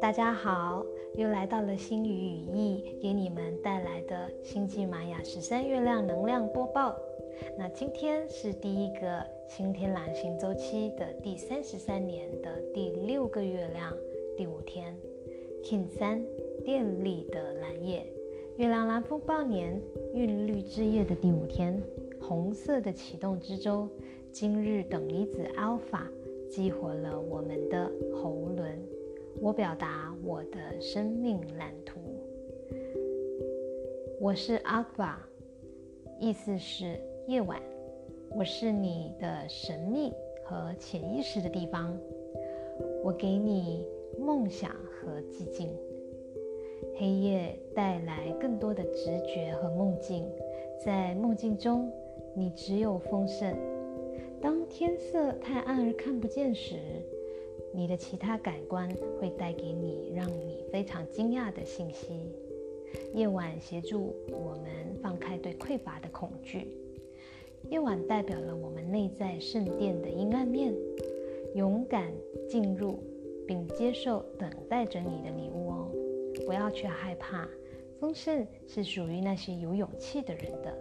大家好，又来到了星宇语义给你们带来的星际玛雅十三月亮能量播报。那今天是第一个新天蓝星周期的第三十三年的第六个月亮第五天，King 三电力的蓝夜，月亮蓝风暴年韵律之夜的第五天，红色的启动之周，今日等离子 Alpha 激活了我们的喉轮，我表达我的生命蓝图，我是 Alpha，意思是。夜晚，我是你的神秘和潜意识的地方。我给你梦想和寂静。黑夜带来更多的直觉和梦境，在梦境中，你只有丰盛。当天色太暗而看不见时，你的其他感官会带给你让你非常惊讶的信息。夜晚协助我们放开对匮乏的恐惧。夜晚代表了我们内在圣殿的阴暗面，勇敢进入并接受等待着你的礼物哦，不要去害怕。丰盛是属于那些有勇气的人的。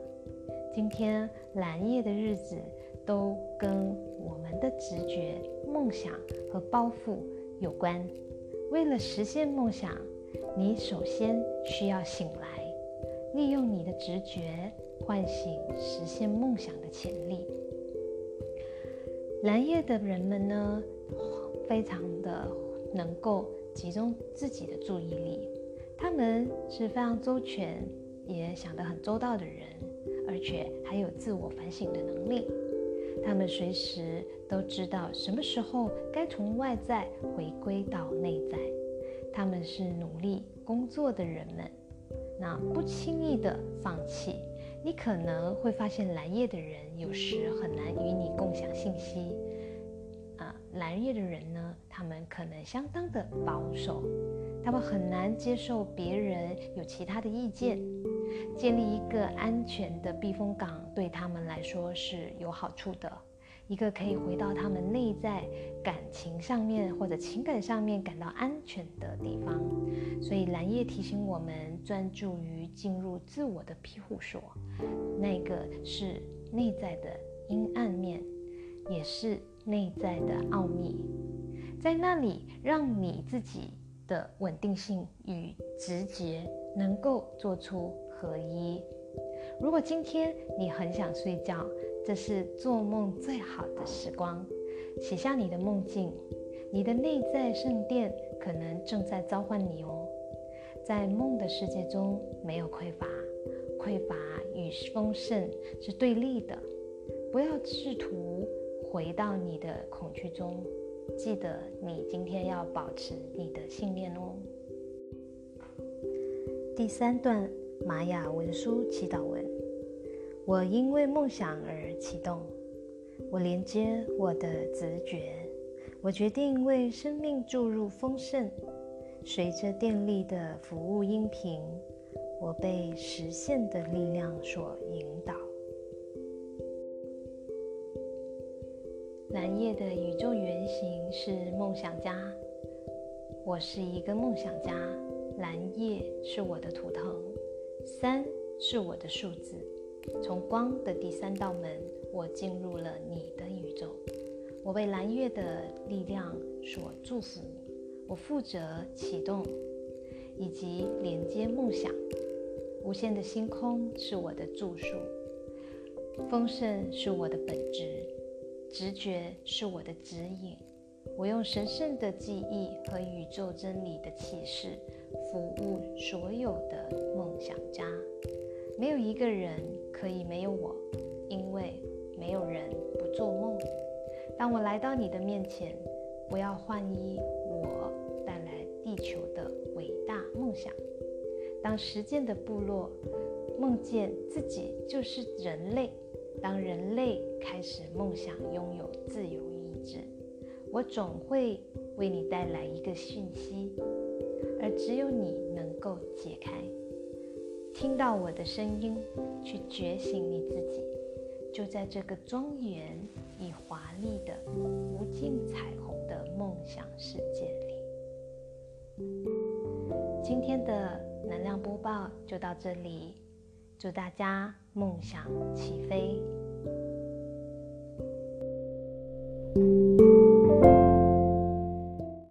今天蓝夜的日子都跟我们的直觉、梦想和抱负有关。为了实现梦想，你首先需要醒来，利用你的直觉。唤醒实现梦想的潜力。蓝夜的人们呢，非常的能够集中自己的注意力，他们是非常周全，也想得很周到的人，而且还有自我反省的能力。他们随时都知道什么时候该从外在回归到内在。他们是努力工作的人们，那不轻易的放弃。你可能会发现蓝夜的人有时很难与你共享信息，啊，蓝夜的人呢，他们可能相当的保守，他们很难接受别人有其他的意见，建立一个安全的避风港对他们来说是有好处的。一个可以回到他们内在感情上面或者情感上面感到安全的地方，所以蓝叶提醒我们专注于进入自我的庇护所，那个是内在的阴暗面，也是内在的奥秘，在那里让你自己的稳定性与直觉能够做出合一。如果今天你很想睡觉，这是做梦最好的时光，写下你的梦境，你的内在圣殿可能正在召唤你哦。在梦的世界中，没有匮乏，匮乏与丰盛是对立的。不要试图回到你的恐惧中，记得你今天要保持你的信念哦。第三段玛雅文书祈祷文。我因为梦想而启动，我连接我的直觉，我决定为生命注入丰盛。随着电力的服务音频，我被实现的力量所引导。蓝夜的宇宙原型是梦想家，我是一个梦想家。蓝夜是我的图腾，三是我的数字。从光的第三道门，我进入了你的宇宙。我被蓝月的力量所祝福。我负责启动以及连接梦想。无限的星空是我的住宿。丰盛是我的本质。直觉是我的指引。我用神圣的记忆和宇宙真理的启示，服务所有的梦想家。没有一个人可以没有我，因为没有人不做梦。当我来到你的面前，我要换一我带来地球的伟大梦想。当实践的部落梦见自己就是人类，当人类开始梦想拥有自由意志，我总会为你带来一个讯息而只有你能够解开听到我的声音去觉醒你自己就在这个庄严与华丽的无尽彩虹的梦想世界里。今天的能量播报就到这里祝大家梦想起飞。